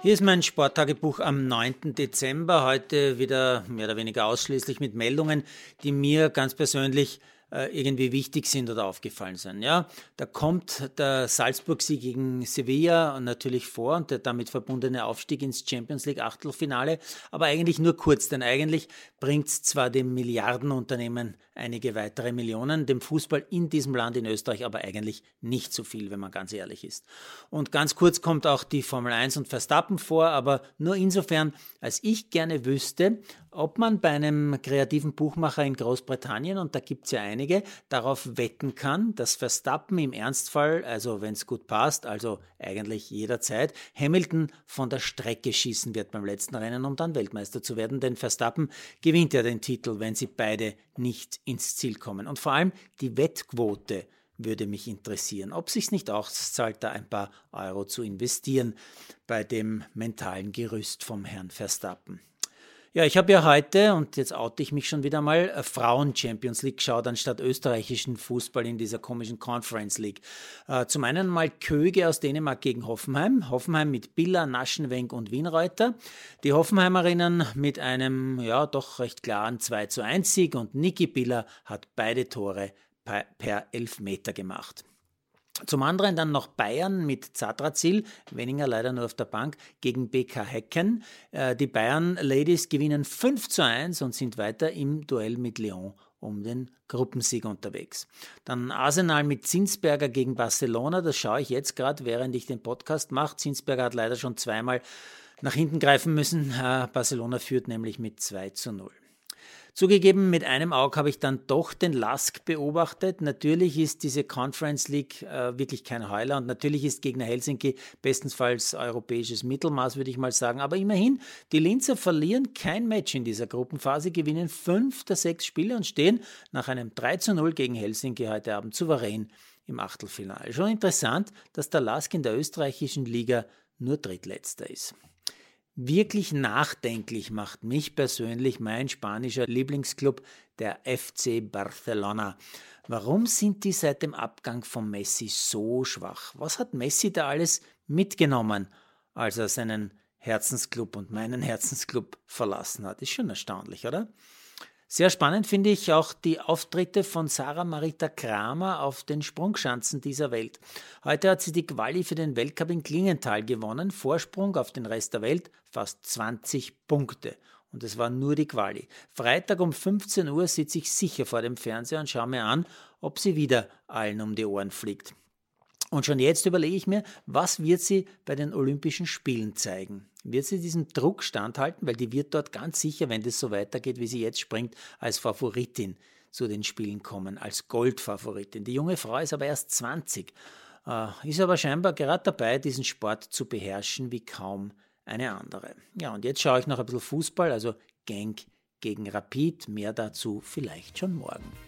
Hier ist mein Sporttagebuch am 9. Dezember. Heute wieder mehr oder weniger ausschließlich mit Meldungen, die mir ganz persönlich irgendwie wichtig sind oder aufgefallen sind. Ja, da kommt der Salzburg-Sieg gegen Sevilla natürlich vor und der damit verbundene Aufstieg ins Champions League Achtelfinale, aber eigentlich nur kurz, denn eigentlich bringt es zwar dem Milliardenunternehmen einige weitere Millionen, dem Fußball in diesem Land in Österreich aber eigentlich nicht so viel, wenn man ganz ehrlich ist. Und ganz kurz kommt auch die Formel 1 und Verstappen vor, aber nur insofern, als ich gerne wüsste, ob man bei einem kreativen Buchmacher in Großbritannien, und da gibt es ja einige, darauf wetten kann, dass Verstappen im Ernstfall, also wenn es gut passt, also eigentlich jederzeit, Hamilton von der Strecke schießen wird beim letzten Rennen, um dann Weltmeister zu werden, denn Verstappen gewinnt ja den Titel, wenn sie beide nicht ins Ziel kommen. Und vor allem die Wettquote würde mich interessieren, ob sich nicht auszahlt, da ein paar Euro zu investieren bei dem mentalen Gerüst vom Herrn Verstappen. Ja, ich habe ja heute, und jetzt oute ich mich schon wieder mal, äh, Frauen Champions League geschaut, anstatt österreichischen Fußball in dieser komischen Conference League. Äh, zum einen mal Köge aus Dänemark gegen Hoffenheim. Hoffenheim mit Billa, Naschenwenk und Wienreuter. Die Hoffenheimerinnen mit einem, ja, doch recht klaren 2 zu 1 Sieg und Niki Biller hat beide Tore per Elfmeter gemacht. Zum anderen dann noch Bayern mit Zadrazil, Wenninger leider nur auf der Bank, gegen BK Hecken. Äh, die Bayern Ladies gewinnen 5 zu 1 und sind weiter im Duell mit Lyon um den Gruppensieg unterwegs. Dann Arsenal mit Zinsberger gegen Barcelona, das schaue ich jetzt gerade, während ich den Podcast mache. Zinsberger hat leider schon zweimal nach hinten greifen müssen. Äh, Barcelona führt nämlich mit 2 zu 0. Zugegeben, mit einem Auge habe ich dann doch den Lask beobachtet. Natürlich ist diese Conference League äh, wirklich kein Heuler und natürlich ist Gegner Helsinki bestensfalls europäisches Mittelmaß, würde ich mal sagen. Aber immerhin, die Linzer verlieren kein Match in dieser Gruppenphase, gewinnen fünf der sechs Spiele und stehen nach einem 3 zu 0 gegen Helsinki heute Abend souverän im Achtelfinale. Schon interessant, dass der Lask in der österreichischen Liga nur Drittletzter ist. Wirklich nachdenklich macht mich persönlich mein spanischer Lieblingsclub, der FC Barcelona. Warum sind die seit dem Abgang von Messi so schwach? Was hat Messi da alles mitgenommen, als er seinen Herzensclub und meinen Herzensclub verlassen hat? Ist schon erstaunlich, oder? Sehr spannend finde ich auch die Auftritte von Sarah Marita Kramer auf den Sprungschanzen dieser Welt. Heute hat sie die Quali für den Weltcup in Klingenthal gewonnen. Vorsprung auf den Rest der Welt fast 20 Punkte. Und es war nur die Quali. Freitag um 15 Uhr sitze ich sicher vor dem Fernseher und schaue mir an, ob sie wieder allen um die Ohren fliegt. Und schon jetzt überlege ich mir, was wird sie bei den Olympischen Spielen zeigen? Wird sie diesem Druck standhalten? Weil die wird dort ganz sicher, wenn das so weitergeht, wie sie jetzt springt, als Favoritin zu den Spielen kommen, als Goldfavoritin. Die junge Frau ist aber erst 20, äh, ist aber scheinbar gerade dabei, diesen Sport zu beherrschen wie kaum eine andere. Ja, und jetzt schaue ich noch ein bisschen Fußball, also Genk gegen Rapid, mehr dazu vielleicht schon morgen.